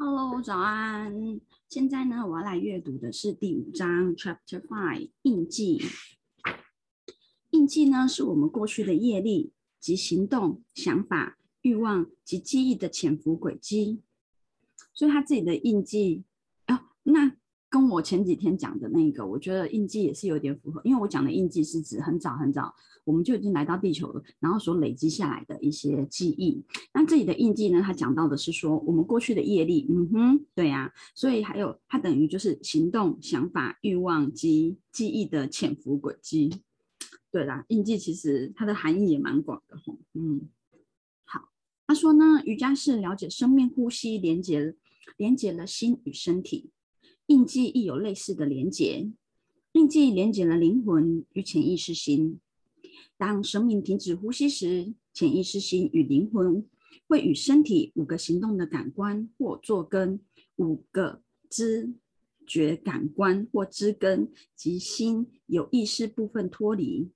Hello，早安。现在呢，我要来阅读的是第五章 Chapter Five 印记。印记呢，是我们过去的业力及行动、想法、欲望及记忆的潜伏轨迹。所以他自己的印记哦，那。跟我前几天讲的那个，我觉得印记也是有点符合，因为我讲的印记是指很早很早我们就已经来到地球了，然后所累积下来的一些记忆。那这里的印记呢，他讲到的是说我们过去的业力，嗯哼，对呀，所以还有它等于就是行动、想法、欲望及记忆的潜伏轨迹。对啦，印记其实它的含义也蛮广的，嗯，好，他说呢，瑜伽是了解生命呼吸连接连接了心与身体。印记亦有类似的连结，印记连结了灵魂与潜意识心。当生命停止呼吸时，潜意识心与灵魂会与身体五个行动的感官或坐根、五个知觉感官或知根及心有意识部分脱离。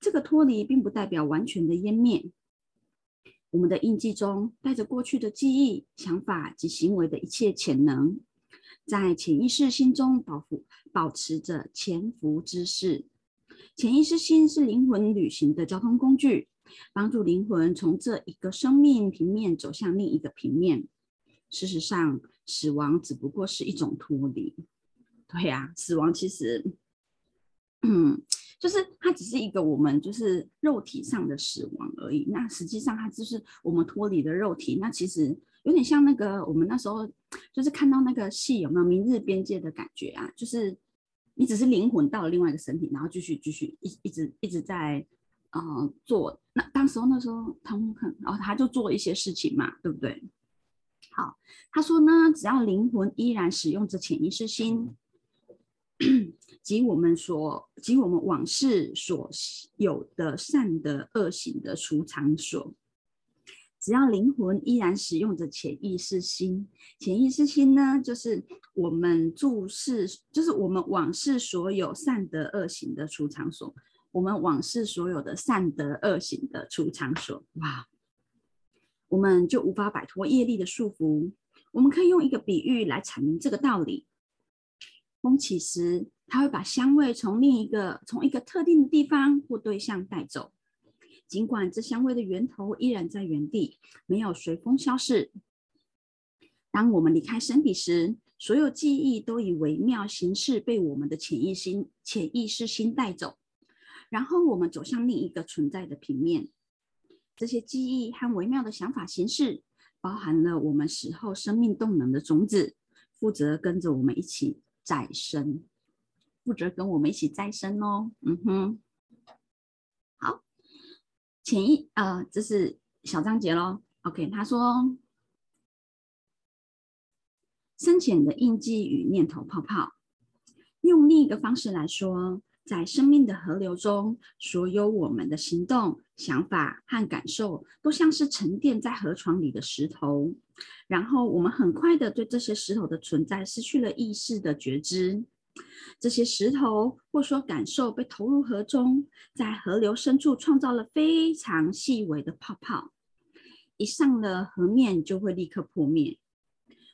这个脱离并不代表完全的湮灭。我们的印记中带着过去的记忆、想法及行为的一切潜能。在潜意识心中保护、保持着潜伏之势。潜意识心是灵魂旅行的交通工具，帮助灵魂从这一个生命平面走向另一个平面。事实上，死亡只不过是一种脱离。对呀，死亡其实，嗯，就是它只是一个我们就是肉体上的死亡而已。那实际上，它就是我们脱离的肉体。那其实。有点像那个我们那时候就是看到那个戏有没有《明日边界》的感觉啊？就是你只是灵魂到了另外一个身体，然后继续继续一一直一直在呃做。那当时候那时候他们看，然后他就做一些事情嘛，对不对？好，他说呢，只要灵魂依然使用着潜意识心及我们所及我们往事所有的善的恶行的储藏所。只要灵魂依然使用着潜意识心，潜意识心呢，就是我们注视，就是我们往事所有善德恶行的储藏所，我们往事所有的善德恶行的储藏所。哇，我们就无法摆脱业力的束缚。我们可以用一个比喻来阐明这个道理：风起时，它会把香味从另一个、从一个特定的地方或对象带走。尽管这香味的源头依然在原地，没有随风消逝。当我们离开身体时，所有记忆都以微妙形式被我们的潜意识、潜意识心带走，然后我们走向另一个存在的平面。这些记忆和微妙的想法形式，包含了我们死后生命动能的种子，负责跟着我们一起再生，负责跟我们一起再生哦。嗯哼。潜意呃，这是小章节喽。OK，他说，深浅的印记与念头泡泡。用另一个方式来说，在生命的河流中，所有我们的行动、想法和感受，都像是沉淀在河床里的石头。然后，我们很快的对这些石头的存在失去了意识的觉知。这些石头或说感受被投入河中，在河流深处创造了非常细微的泡泡，一上了河面就会立刻破灭。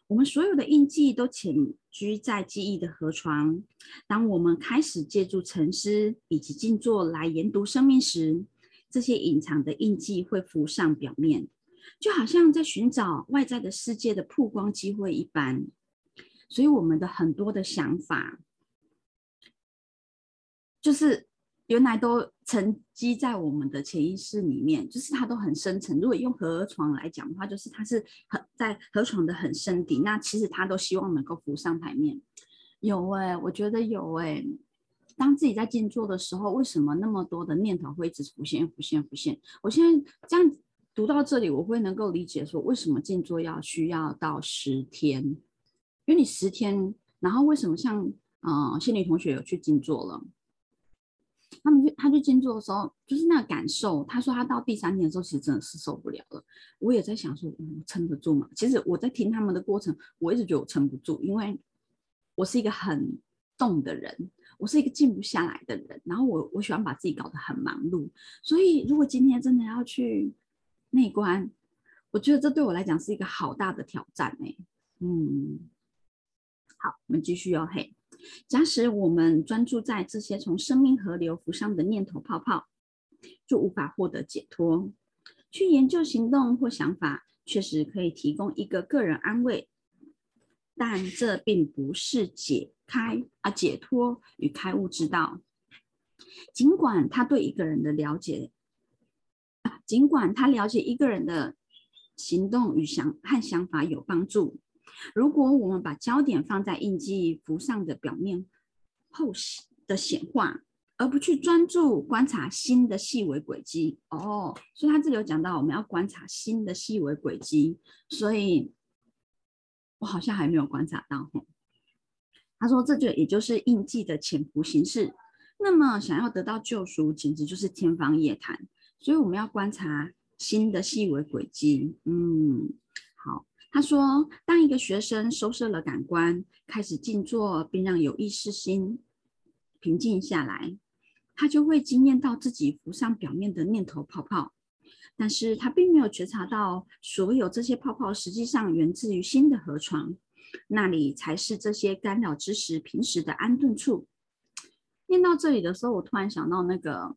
我们所有的印记都潜居在记忆的河床。当我们开始借助沉思以及静坐来研读生命时，这些隐藏的印记会浮上表面，就好像在寻找外在的世界的曝光机会一般。所以，我们的很多的想法。就是原来都沉积在我们的潜意识里面，就是它都很深层。如果用河床来讲的话，就是它是很在河床的很深底。那其实它都希望能够浮上台面。有哎，我觉得有哎。当自己在静坐的时候，为什么那么多的念头会一直浮现、浮现、浮现？我现在这样读到这里，我会能够理解说，为什么静坐要需要到十天？因为你十天，然后为什么像嗯，心理同学有去静坐了？他们就，他去静坐的时候，就是那个感受。他说他到第三天的时候，其实真的是受不了了。我也在想说，嗯，撑得住吗？其实我在听他们的过程，我一直觉得我撑不住，因为我是一个很动的人，我是一个静不下来的人。然后我我喜欢把自己搞得很忙碌，所以如果今天真的要去内观，我觉得这对我来讲是一个好大的挑战哎。嗯，好，我们继续哦。嘿，假使我们专注在这些从生命河流浮上的念头泡泡，就无法获得解脱。去研究行动或想法，确实可以提供一个个人安慰，但这并不是解开啊解脱与开悟之道。尽管他对一个人的了解，尽管他了解一个人的行动与想和想法有帮助，如果我们把焦点放在印记浮上的表面后的显化，而不去专注观察新的细微轨迹，哦，所以他这里有讲到我们要观察新的细微轨迹，所以我好像还没有观察到。他说这就也就是印记的潜伏形式。那么，想要得到救赎，简直就是天方夜谭。所以，我们要观察新的细微轨迹。嗯，他说，当一个学生收摄了感官，开始静坐，并让有意识心平静下来，他就会惊艳到自己浮上表面的念头泡泡。但是他并没有觉察到，所有这些泡泡实际上源自于心的河床，那里才是这些干扰之时平时的安顿处。念到这里的时候，我突然想到那个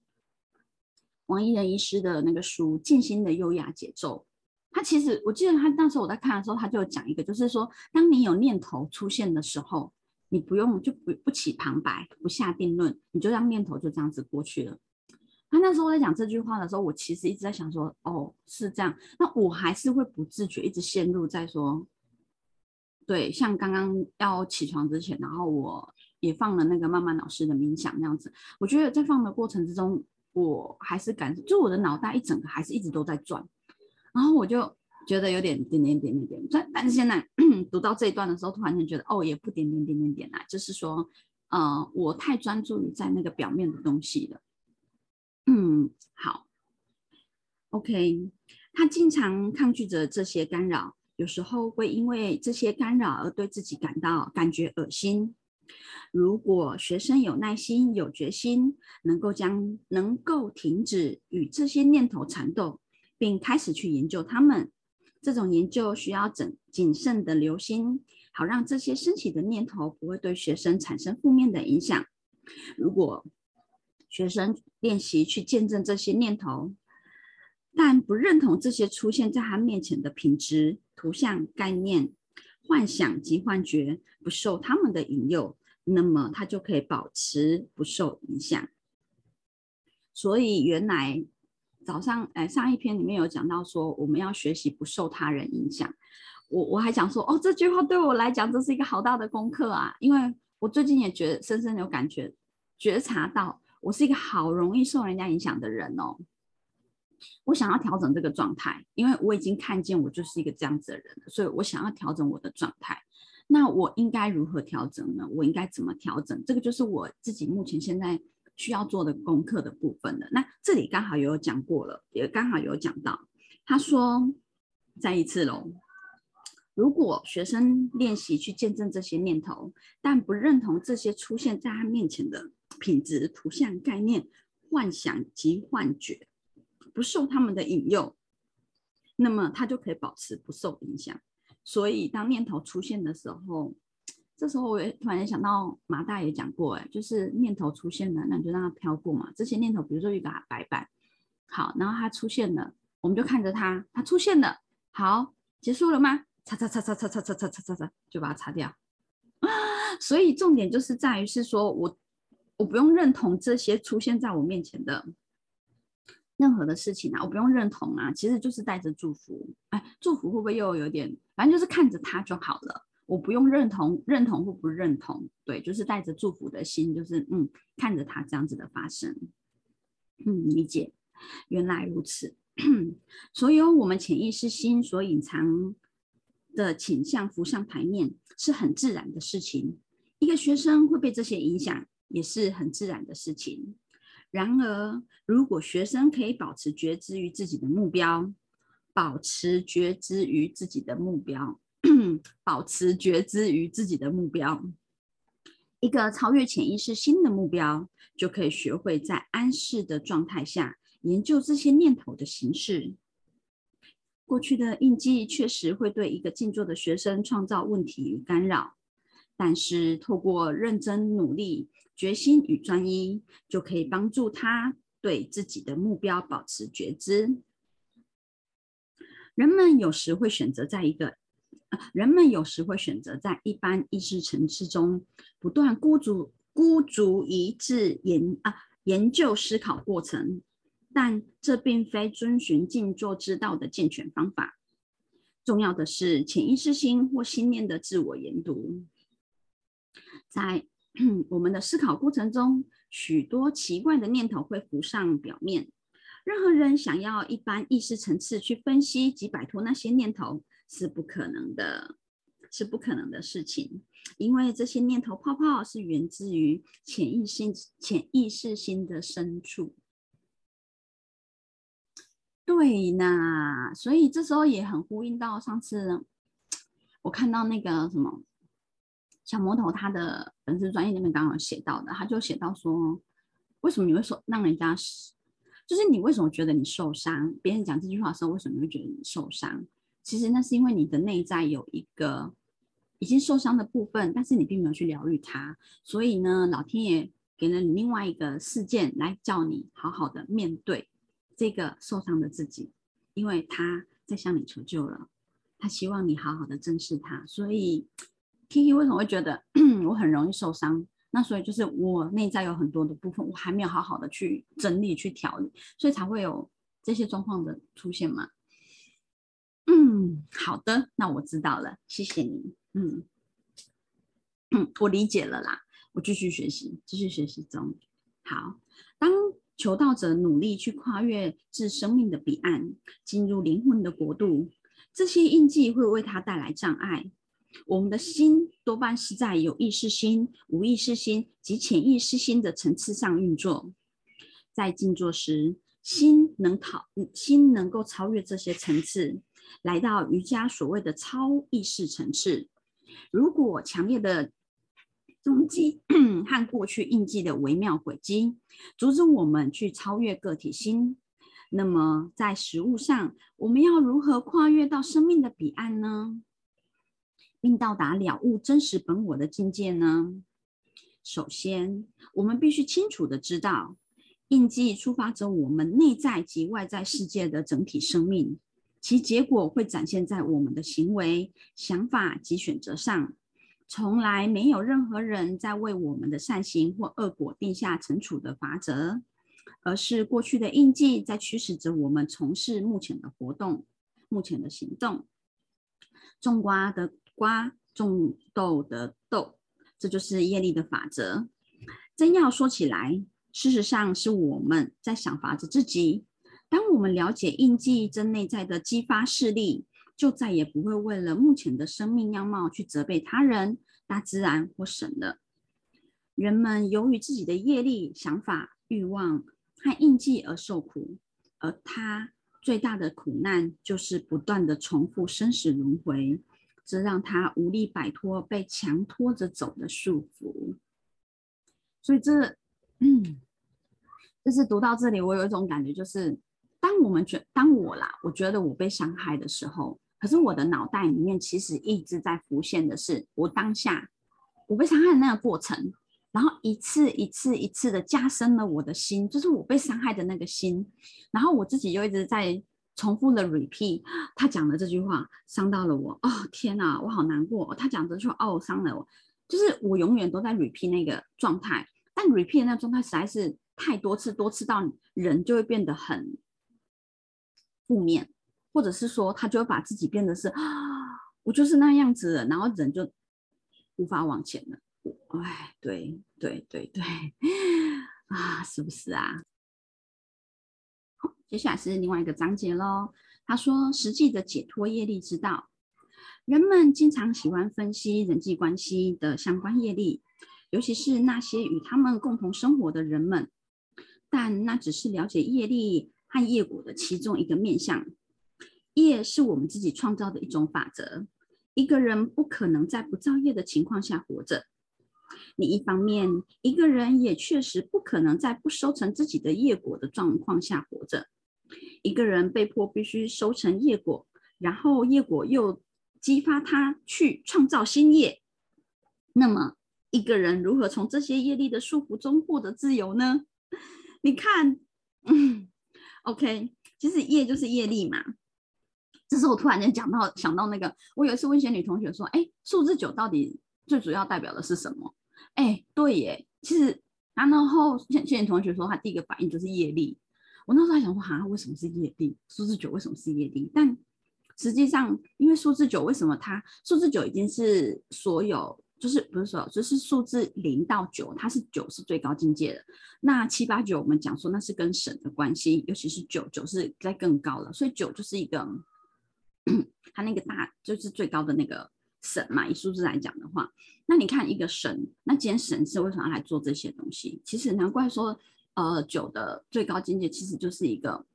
王一仁医师的那个书《静心的优雅节奏》。他其实我记得他那时候我在看的时候，他就讲一个，就是说，当你有念头出现的时候，你不用就不不起旁白，不下定论，你就让念头就这样子过去了。他那时候在讲这句话的时候，我其实一直在想说，哦，是这样。那我还是会不自觉一直陷入在说，对，像刚刚要起床之前，然后我。也放了那个慢慢老师的冥想那样子，我觉得在放的过程之中，我还是感，就我的脑袋一整个还是一直都在转，然后我就觉得有点点点点点点，但但是现在 读到这一段的时候，突然间觉得哦，也不点点点点点啊，就是说，呃，我太专注于在那个表面的东西了。嗯，好，OK，他经常抗拒着这些干扰，有时候会因为这些干扰而对自己感到感觉恶心。如果学生有耐心、有决心，能够将能够停止与这些念头缠斗，并开始去研究他们，这种研究需要谨谨慎的留心，好让这些升起的念头不会对学生产生负面的影响。如果学生练习去见证这些念头，但不认同这些出现在他面前的品质、图像、概念、幻想及幻觉，不受他们的引诱。那么他就可以保持不受影响。所以原来早上哎上一篇里面有讲到说，我们要学习不受他人影响。我我还讲说，哦这句话对我来讲这是一个好大的功课啊，因为我最近也觉得深深有感觉，觉察到我是一个好容易受人家影响的人哦。我想要调整这个状态，因为我已经看见我就是一个这样子的人，所以我想要调整我的状态。那我应该如何调整呢？我应该怎么调整？这个就是我自己目前现在需要做的功课的部分了。那这里刚好也有讲过了，也刚好有讲到。他说，再一次喽，如果学生练习去见证这些念头，但不认同这些出现在他面前的品质、图像、概念、幻想及幻觉，不受他们的引诱，那么他就可以保持不受影响。所以，当念头出现的时候，这时候我也突然想到马大爷讲过，哎，就是念头出现了，那你就让它飘过嘛。这些念头，比如说一个白板，好，然后它出现了，我们就看着它，它出现了，好，结束了吗？擦擦擦擦擦擦擦擦擦擦擦，就把它擦掉。啊，所以重点就是在于是说我我不用认同这些出现在我面前的。任何的事情啊，我不用认同啊，其实就是带着祝福。哎，祝福会不会又有点？反正就是看着它就好了，我不用认同，认同或不认同，对，就是带着祝福的心，就是嗯，看着他这样子的发生。嗯，理解，原来如此。所有我们潜意识心所隐藏的倾向浮上台面，是很自然的事情。一个学生会被这些影响，也是很自然的事情。然而，如果学生可以保持觉知于自己的目标，保持觉知于自己的目标，保持觉知于自己的目标，一个超越潜意识新的目标，就可以学会在安适的状态下研究这些念头的形式。过去的印记确实会对一个静坐的学生创造问题与干扰，但是透过认真努力、决心与专一，就可以帮助他对自己的目标保持觉知。人们有时会选择在一个，人们有时会选择在一般意识层次中不断孤注孤注一掷研啊研究思考过程，但这并非遵循静坐之道的健全方法。重要的是潜意识心或心念的自我研读。在 我们的思考过程中，许多奇怪的念头会浮上表面。任何人想要一般意识层次去分析及摆脱那些念头是不可能的，是不可能的事情，因为这些念头泡泡是源自于潜意识、潜意识心的深处。对呢，所以这时候也很呼应到上次我看到那个什么小魔头他的粉丝专业那边刚刚写到的，他就写到说，为什么你会说让人家？就是你为什么觉得你受伤？别人讲这句话的时候，为什么会觉得你受伤？其实那是因为你的内在有一个已经受伤的部分，但是你并没有去疗愈它。所以呢，老天爷给了你另外一个事件来叫你好好的面对这个受伤的自己，因为他在向你求救了，他希望你好好的正视他。所以 Kiki 为什么会觉得 我很容易受伤？那所以就是我内在有很多的部分，我还没有好好的去整理、去调理，所以才会有这些状况的出现嘛。嗯，好的，那我知道了，谢谢你。嗯嗯，我理解了啦，我继续学习，继续学习中。好，当求道者努力去跨越至生命的彼岸，进入灵魂的国度，这些印记会为他带来障碍。我们的心多半是在有意识心、无意识心及潜意识心的层次上运作。在静坐时，心能逃，心能够超越这些层次，来到瑜伽所谓的超意识层次。如果强烈的踪迹 和过去印记的微妙轨迹阻止我们去超越个体心，那么在实物上，我们要如何跨越到生命的彼岸呢？并到达了悟真实本我的境界呢？首先，我们必须清楚的知道，印记触发着我们内在及外在世界的整体生命，其结果会展现在我们的行为、想法及选择上。从来没有任何人在为我们的善行或恶果定下惩处的法则，而是过去的印记在驱使着我们从事目前的活动、目前的行动。种瓜的。瓜种豆的豆，这就是业力的法则。真要说起来，事实上是我们在想法着自己。当我们了解印记真内在的激发势力，就再也不会为了目前的生命样貌去责备他人、大自然或神了。人们由于自己的业力、想法、欲望和印记而受苦，而他最大的苦难就是不断的重复生死轮回。这让他无力摆脱被强拖着走的束缚，所以这，嗯，就是读到这里，我有一种感觉，就是当我们觉，当我啦，我觉得我被伤害的时候，可是我的脑袋里面其实一直在浮现的是我当下我被伤害的那个过程，然后一次一次一次的加深了我的心，就是我被伤害的那个心，然后我自己就一直在。重复的 repeat，他讲的这句话伤到了我。哦，天哪，我好难过。他讲的句话哦，伤了我。就是我永远都在 repeat 那个状态，但 repeat 那个状态实在是太多次，多次到人就会变得很负面，或者是说他就会把自己变得是啊，我就是那样子，然后人就无法往前了。哎，对对对对，啊，是不是啊？好接下来是另外一个章节喽。他说：“实际的解脱业力之道，人们经常喜欢分析人际关系的相关业力，尤其是那些与他们共同生活的人们。但那只是了解业力和业果的其中一个面向。业是我们自己创造的一种法则。一个人不可能在不造业的情况下活着。另一方面，一个人也确实不可能在不收成自己的业果的状况下活着。”一个人被迫必须收成业果，然后业果又激发他去创造新业，那么一个人如何从这些业力的束缚中获得自由呢？你看，嗯，OK，其实业就是业力嘛。这是我突然间讲到想到那个，我有一次问仙女同学说：“哎，数字九到底最主要代表的是什么？”哎，对耶，其实啊然后仙女同学说，他第一个反应就是业力。我那时候还想说，哈，为什么是业力？数字九为什么是业力？但实际上，因为数字九为什么它数字九已经是所有。就是不是说，就是数字零到九，它是九是最高境界的。那七八九，我们讲说那是跟神的关系，尤其是九九是在更高了，所以九就是一个，它那个大就是最高的那个神嘛。以数字来讲的话，那你看一个神，那既然神是为什么要来做这些东西？其实难怪说，呃，九的最高境界其实就是一个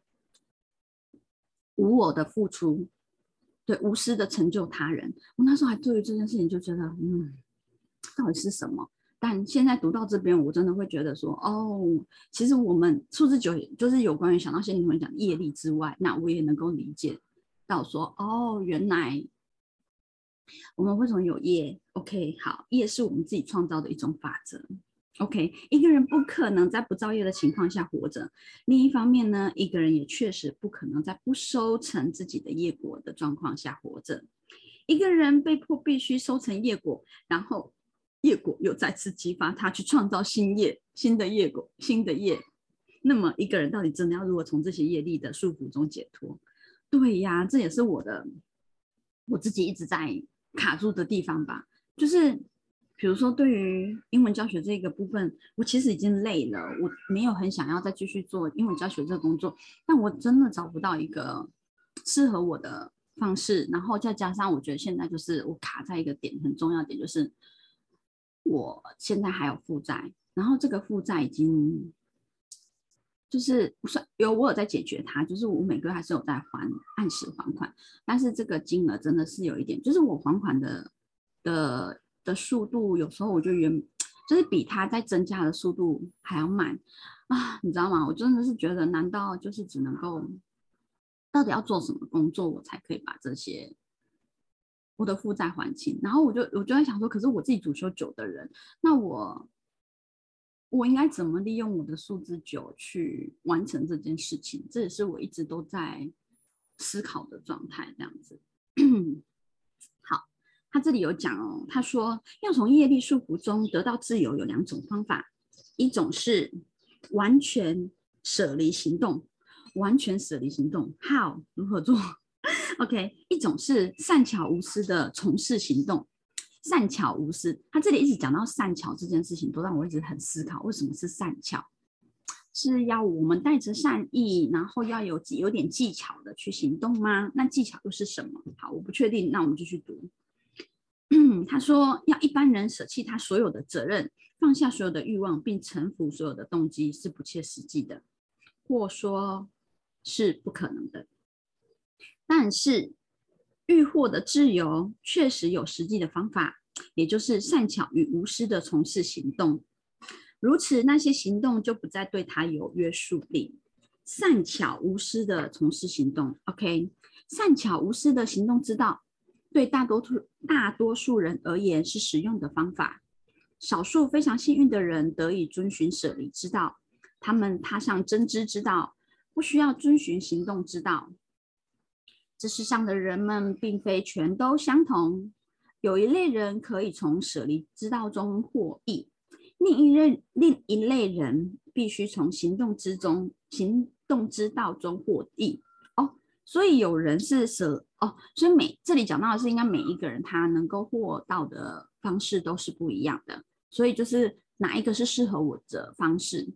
无我的付出，对，无私的成就他人。我那时候还对于这件事情就觉得，嗯。到底是什么？但现在读到这边，我真的会觉得说，哦，其实我们数字九就是有关于想到仙女们讲业力之外，那我也能够理解到说，哦，原来我们为什么有业？OK，好，业是我们自己创造的一种法则。OK，一个人不可能在不造业的情况下活着。另一方面呢，一个人也确实不可能在不收成自己的业果的状况下活着。一个人被迫必须收成业果，然后。业果又再次激发他去创造新业、新的业果、新的业。那么一个人到底真的要如何从这些业力的束缚中解脱？对呀，这也是我的我自己一直在卡住的地方吧。就是比如说，对于英文教学这个部分，我其实已经累了，我没有很想要再继续做英文教学这个工作，但我真的找不到一个适合我的方式。然后再加上，我觉得现在就是我卡在一个点，很重要点就是。我现在还有负债，然后这个负债已经就是算有我有在解决它，就是我每个月还是有在还按时还款，但是这个金额真的是有一点，就是我还款的的的速度有时候我就原就是比它在增加的速度还要慢啊，你知道吗？我真的是觉得，难道就是只能够到底要做什么工作，我才可以把这些？我的负债还清，然后我就我就在想说，可是我自己主修九的人，那我我应该怎么利用我的数字九去完成这件事情？这也是我一直都在思考的状态。这样子，好，他这里有讲哦，他说要从业力束缚中得到自由有两种方法，一种是完全舍离行动，完全舍离行动，How 如何做 OK，一种是善巧无私的从事行动，善巧无私。他这里一直讲到善巧这件事情，都让我一直很思考，为什么是善巧？是要我们带着善意，然后要有有点技巧的去行动吗？那技巧又是什么？好，我不确定，那我们就去读。嗯 他说，要一般人舍弃他所有的责任，放下所有的欲望，并臣服所有的动机，是不切实际的，或说是不可能的。但是，欲获的自由确实有实际的方法，也就是善巧与无私的从事行动。如此，那些行动就不再对他有约束力。善巧无私的从事行动，OK，善巧无私的行动之道，对大多数大多数人而言是实用的方法。少数非常幸运的人得以遵循舍离之道，他们踏上真知之道，不需要遵循行动之道。这世上的人们并非全都相同，有一类人可以从舍离之道中获益，另一类另一类人必须从行动之中行动之道中获益。哦，所以有人是舍哦，所以每这里讲到的是，应该每一个人他能够获到的方式都是不一样的，所以就是哪一个是适合我的方式，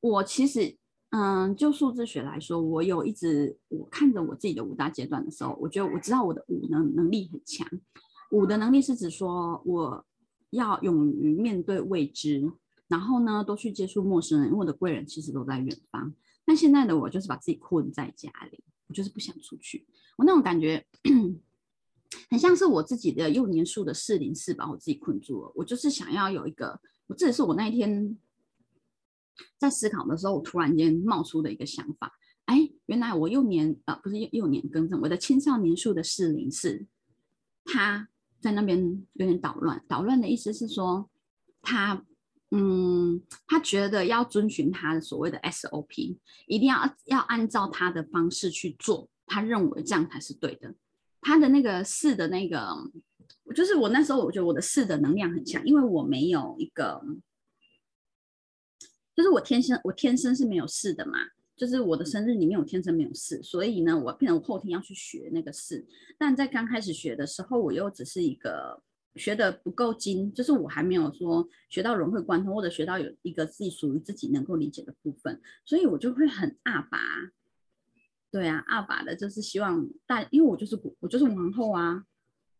我其实。嗯，就数字学来说，我有一直我看着我自己的五大阶段的时候，我觉得我知道我的五能能力很强。五的能力是指说我要勇于面对未知，然后呢，多去接触陌生人，因为我的贵人其实都在远方。但现在的我就是把自己困在家里，我就是不想出去。我那种感觉很像是我自己的幼年数的四零四把我自己困住了。我就是想要有一个，我这也是我那一天。在思考的时候，我突然间冒出的一个想法，哎，原来我幼年啊，不是幼幼年更正，我的青少年数的适龄是，他在那边有点捣乱。捣乱的意思是说，他嗯，他觉得要遵循他的所谓的 SOP，一定要要按照他的方式去做，他认为这样才是对的。他的那个四的那个，就是我那时候我觉得我的四的能量很强，因为我没有一个，就是我天生我天生是没有事的嘛。就是我的生日里面我天生没有事，所以呢，我变成我后天要去学那个事。但在刚开始学的时候，我又只是一个学的不够精，就是我还没有说学到融会贯通，或者学到有一个自己属于自己能够理解的部分，所以我就会很阿爸。对啊，阿爸的就是希望大，因为我就是我就是王后啊，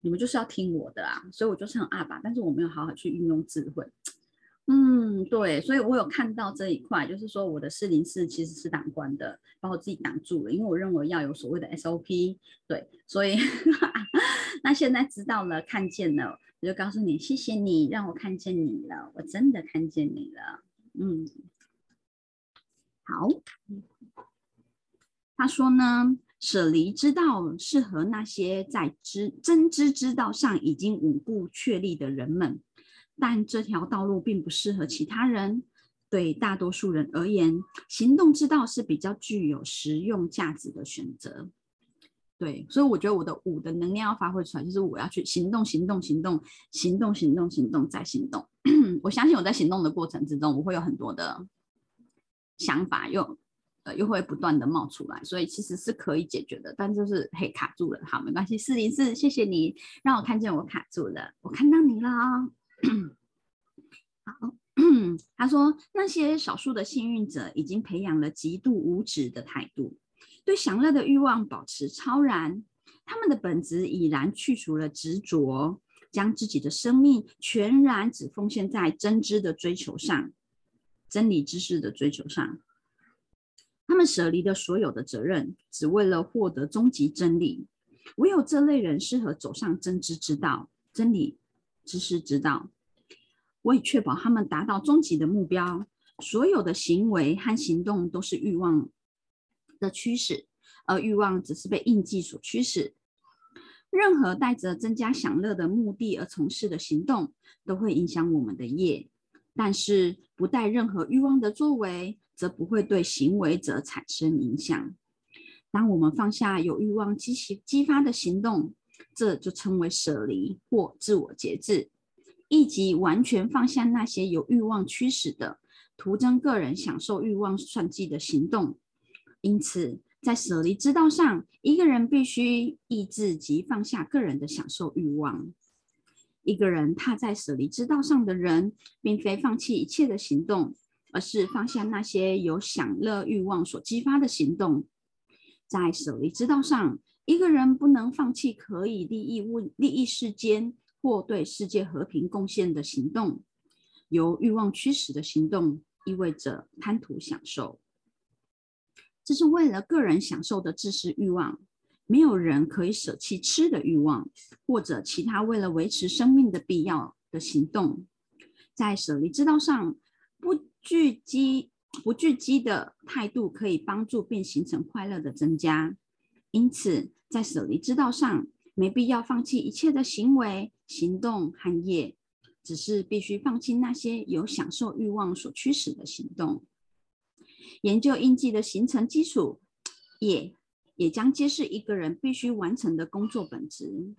你们就是要听我的啊，所以我就是很阿爸，但是我没有好好去运用智慧。嗯，对，所以我有看到这一块，就是说我的四零四其实是挡关的，把我自己挡住了，因为我认为要有所谓的 SOP，对，所以 那现在知道了，看见了，我就告诉你，谢谢你让我看见你了，我真的看见你了，嗯，好，他说呢，舍离之道适合那些在知真知之道上已经稳固确立的人们。但这条道路并不适合其他人。对大多数人而言，行动之道是比较具有实用价值的选择。对，所以我觉得我的五的能量要发挥出来，就是我要去行动，行动，行动，行动，行动，行动，再行动。我相信我在行动的过程之中，我会有很多的想法，又呃又会不断的冒出来，所以其实是可以解决的。但就是嘿卡住了，好，没关系，四零四，谢谢你让我看见我卡住了，我看到你了。好，他说那些少数的幸运者已经培养了极度无止的态度，对享乐的欲望保持超然。他们的本质已然去除了执着，将自己的生命全然只奉献在真知的追求上，真理知识的追求上。他们舍离了所有的责任，只为了获得终极真理。唯有这类人适合走上真知之道，真理。知识之道为确保他们达到终极的目标，所有的行为和行动都是欲望的驱使，而欲望只是被印记所驱使。任何带着增加享乐的目的而从事的行动，都会影响我们的业；但是不带任何欲望的作为，则不会对行为者产生影响。当我们放下有欲望激起激发的行动，这就称为舍离或自我节制，以及完全放下那些有欲望驱使的、徒增个人享受欲望算计的行动。因此，在舍离之道上，一个人必须抑制及放下个人的享受欲望。一个人踏在舍离之道上的人，并非放弃一切的行动，而是放下那些由享乐欲望所激发的行动。在舍离之道上。一个人不能放弃可以利益物、利益世间或对世界和平贡献的行动。由欲望驱使的行动意味着贪图享受，这是为了个人享受的自私欲望。没有人可以舍弃吃的欲望，或者其他为了维持生命的必要的行动。在舍离之道上，不聚积、不聚积的态度可以帮助并形成快乐的增加。因此，在舍离之道上，没必要放弃一切的行为、行动和业，只是必须放弃那些由享受欲望所驱使的行动。研究印记的形成基础，也也将揭示一个人必须完成的工作本质。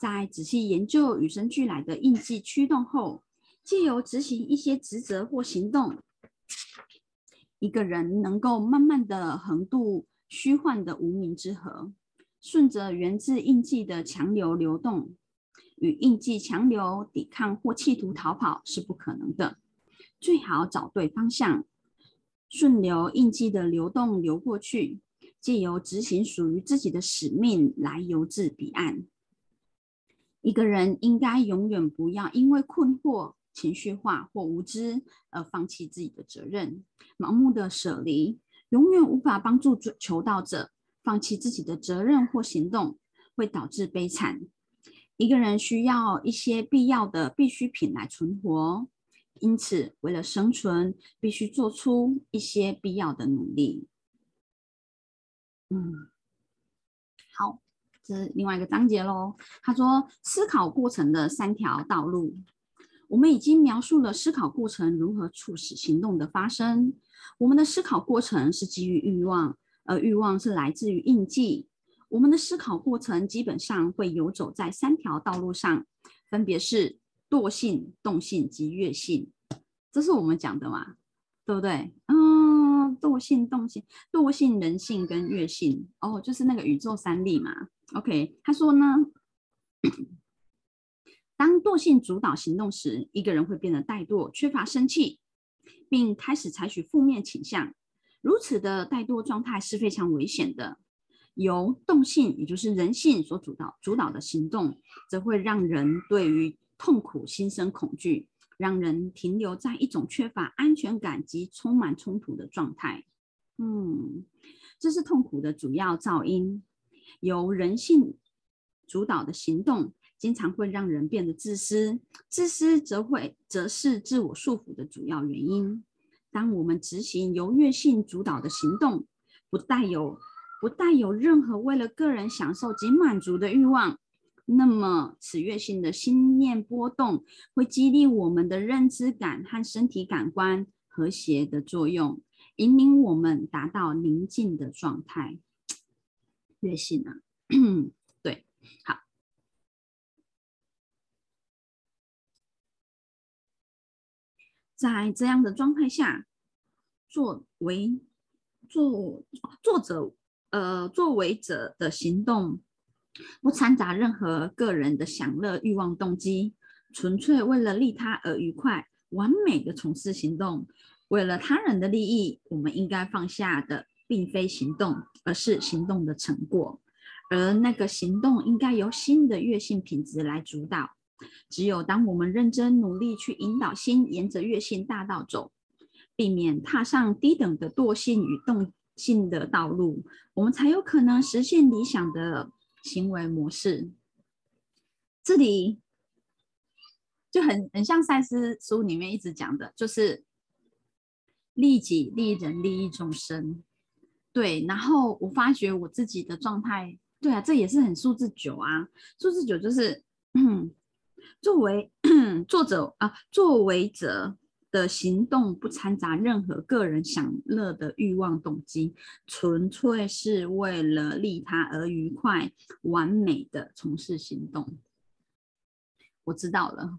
在仔细研究与生俱来的印记驱动后，借由执行一些职责或行动，一个人能够慢慢的横渡。虚幻的无名之河，顺着源自印记的强流流动，与印记强流抵抗或企图逃跑是不可能的。最好找对方向，顺流印记的流动流过去，借由执行属于自己的使命来游至彼岸。一个人应该永远不要因为困惑、情绪化或无知而放弃自己的责任，盲目的舍离。永远无法帮助求道者放弃自己的责任或行动，会导致悲惨。一个人需要一些必要的必需品来存活，因此为了生存，必须做出一些必要的努力。嗯，好，这是另外一个章节喽。他说，思考过程的三条道路，我们已经描述了思考过程如何促使行动的发生。我们的思考过程是基于欲望，而欲望是来自于印记。我们的思考过程基本上会游走在三条道路上，分别是惰性、动性及悦性。这是我们讲的嘛？对不对？嗯，惰性、动性、惰性、人性跟悦性。哦，就是那个宇宙三力嘛。OK，他说呢，当惰性主导行动时，一个人会变得怠惰、缺乏生气，并开始采取负面倾向。如此的怠惰状态是非常危险的。由动性，也就是人性所主导主导的行动，则会让人对于痛苦心生恐惧，让人停留在一种缺乏安全感及充满冲突的状态。嗯，这是痛苦的主要噪音。由人性主导的行动，经常会让人变得自私，自私则会则是自我束缚的主要原因。当我们执行由悦性主导的行动，不带有。不带有任何为了个人享受及满足的欲望，那么此月性的心念波动会激励我们的认知感和身体感官和谐的作用，引领我们达到宁静的状态。月性啊，对，好，在这样的状态下，作为作作者。呃，作为者的行动不掺杂任何个人的享乐欲望动机，纯粹为了利他而愉快、完美的从事行动。为了他人的利益，我们应该放下的并非行动，而是行动的成果。而那个行动应该由新的月性品质来主导。只有当我们认真努力去引导心沿着月性大道走，避免踏上低等的惰性与动。性的道路，我们才有可能实现理想的行为模式。这里就很很像赛斯书里面一直讲的，就是利己、利人、利益众生。对，然后我发觉我自己的状态，对啊，这也是很数字九啊。数字九就是，作为 作者啊，作为者。的行动不掺杂任何个人享乐的欲望动机，纯粹是为了利他而愉快、完美的从事行动。我知道了，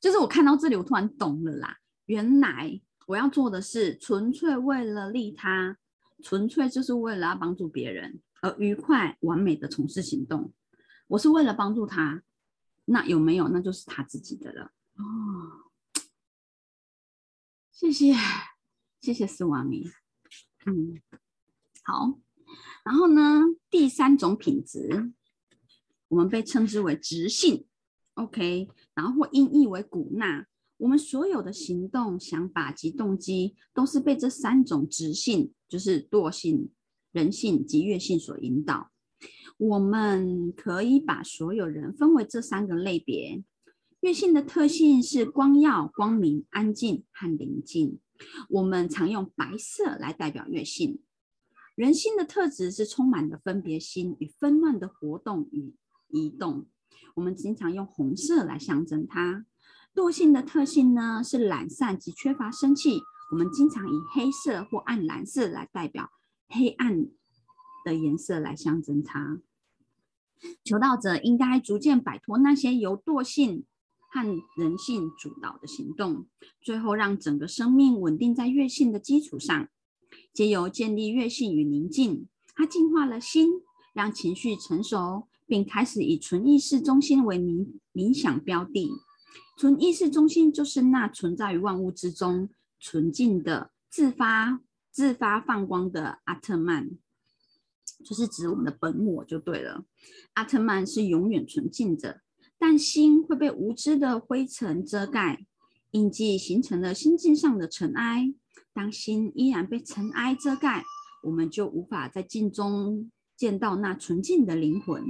就是我看到这里，我突然懂了啦。原来我要做的是纯粹为了利他，纯粹就是为了要帮助别人而愉快、完美的从事行动。我是为了帮助他，那有没有？那就是他自己的了。哦。谢谢，谢谢四王明。嗯，好。然后呢，第三种品质，我们被称之为直性。OK，然后或音译为古纳。我们所有的行动、想法及动机，都是被这三种直性，就是惰性、人性及悦性所引导。我们可以把所有人分为这三个类别。月性的特性是光耀、光明、安静和宁静。我们常用白色来代表月性。人性的特质是充满了分别心与纷乱的活动与移动。我们经常用红色来象征它。惰性的特性呢是懒散及缺乏生气。我们经常以黑色或暗蓝色来代表黑暗的颜色来象征它。求道者应该逐渐摆脱那些由惰性。和人性主导的行动，最后让整个生命稳定在月性的基础上，借由建立月性与宁静，它净化了心，让情绪成熟，并开始以纯意识中心为冥冥想标的。纯意识中心就是那存在于万物之中、纯净的、自发自发放光的阿特曼，就是指我们的本我就对了。阿特曼是永远纯净的。但心会被无知的灰尘遮盖，印记形成了心境上的尘埃。当心依然被尘埃遮盖，我们就无法在镜中见到那纯净的灵魂。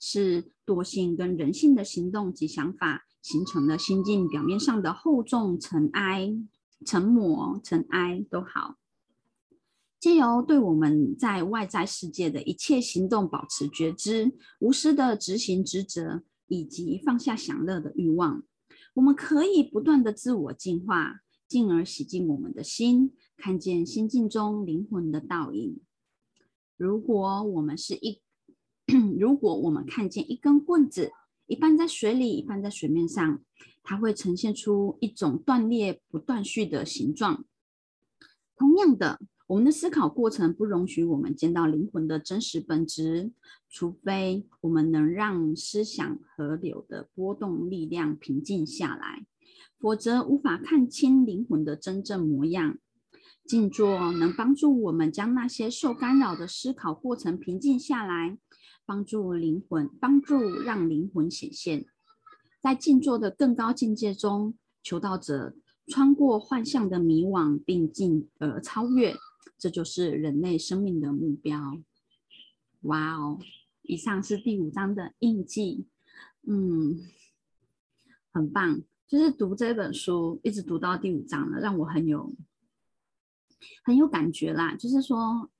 是惰性跟人性的行动及想法形成了心境表面上的厚重尘埃、沉膜、尘埃都好。借由对我们在外在世界的一切行动保持觉知，无私的执行职责，以及放下享乐的欲望，我们可以不断的自我进化，进而洗净我们的心，看见心境中灵魂的倒影。如果我们是一，如果我们看见一根棍子，一半在水里，一半在水面上，它会呈现出一种断裂不断续的形状。同样的，我们的思考过程不容许我们见到灵魂的真实本质，除非我们能让思想河流的波动力量平静下来，否则无法看清灵魂的真正模样。静坐能帮助我们将那些受干扰的思考过程平静下来，帮助灵魂，帮助让灵魂显现。在静坐的更高境界中，求道者穿过幻象的迷惘，并进而超越。这就是人类生命的目标。哇哦！以上是第五章的印记。嗯，很棒，就是读这本书，一直读到第五章了，让我很有。很有感觉啦，就是说，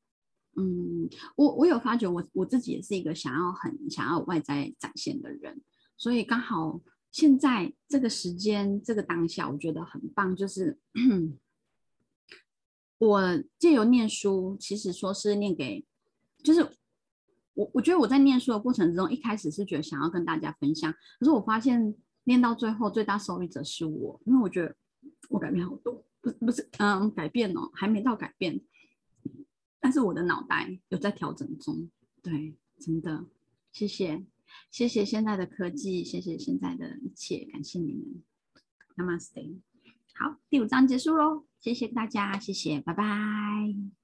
嗯，我我有发觉，我我自己也是一个想要很想要外在展现的人，所以刚好现在这个时间这个当下，我觉得很棒，就是 我借由念书，其实说是念给，就是我我觉得我在念书的过程之中，一开始是觉得想要跟大家分享，可是我发现念到最后，最大受益者是我，因为我觉得我改变好多。不不是，嗯，改变哦，还没到改变，但是我的脑袋有在调整中。对，真的，谢谢，谢谢现在的科技，谢谢现在的一切，感谢你们，Namaste。好，第五章结束喽，谢谢大家，谢谢，拜拜。